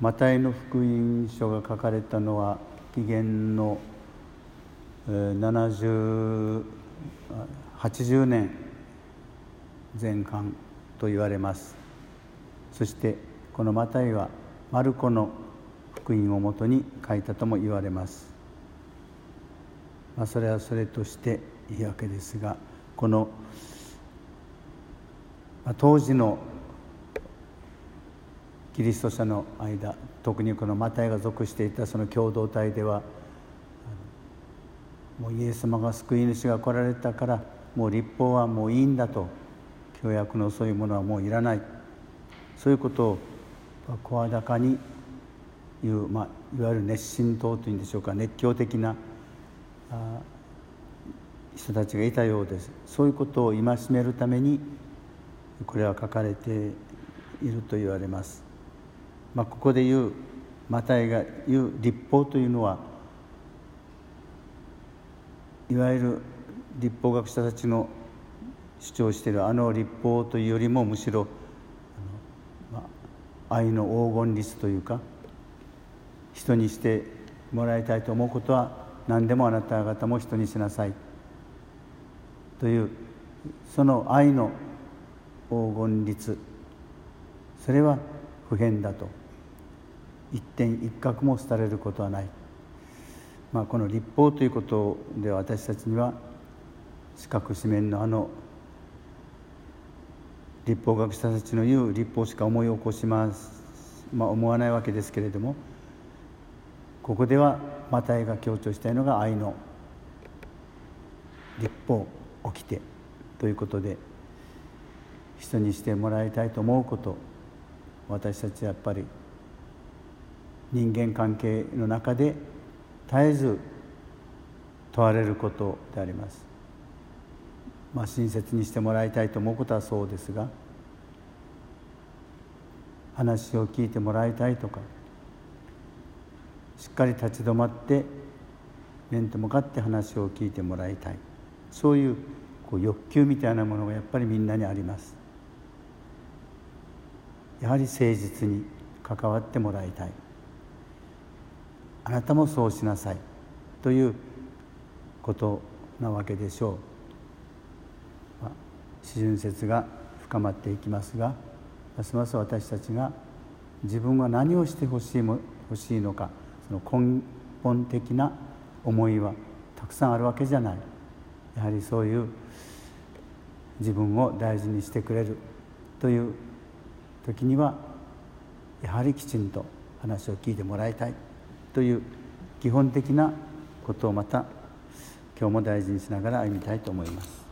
マタイの福音書が書かれたのは紀元の70 80年前半と言われます。そしてこのマタイはマルコの福音をもとに書いたとも言われます、まあ、それはそれとしていいわけですがこの、当時のキリスト者の間特にこのマタイが属していたその共同体ではもうイエス様が救い主が来られたからもう立法はもういいんだと教約のそういうものはもういらない。そういうことを声高に言う、まあ、いわゆる熱心党というんでしょうか熱狂的な人たちがいたようです。そういうことを戒めるためにこれは書かれていると言われます。まあ、ここで言うマタイが言う立法というのはいわゆる立法学者たちの主張しているあの立法というよりもむしろ、愛の黄金律というか人にしてもらいたいと思うことは何でもあなた方も人にしなさい。というその愛の黄金律。それは普遍だと。一点一角も廃れることはない、まあ、この立法ということで私たちには四角四面のあの立法学者たちの言う立法しか思い起こします、まあ、思わないわけですけれどもここではマタイが強調したいのが愛の立法起きてということで人にしてもらいたいと思うこと私たちはやっぱり人間関係の中で絶えず問われることであります。まあ、親切にしてもらいたいと思うことはそうですが話を聞いてもらいたいとかしっかり立ち止まって面と向かって話を聞いてもらいたい。そういうこう欲求みたいなものがやっぱりみんなにあります。やはり誠実に関わってもらいたい。あなたもそうしなさい。ということなわけでしょう、まあ、四旬節が深まっていきますがますます私たちが自分は何をしてほしい欲しいのかその根本的な思いはたくさんあるわけじゃない。やはりそういう自分を大事にしてくれるという時にはやはりきちんと話を聞いてもらいたい。という基本的なことをまた今日も大事にしながら歩みたいと思います。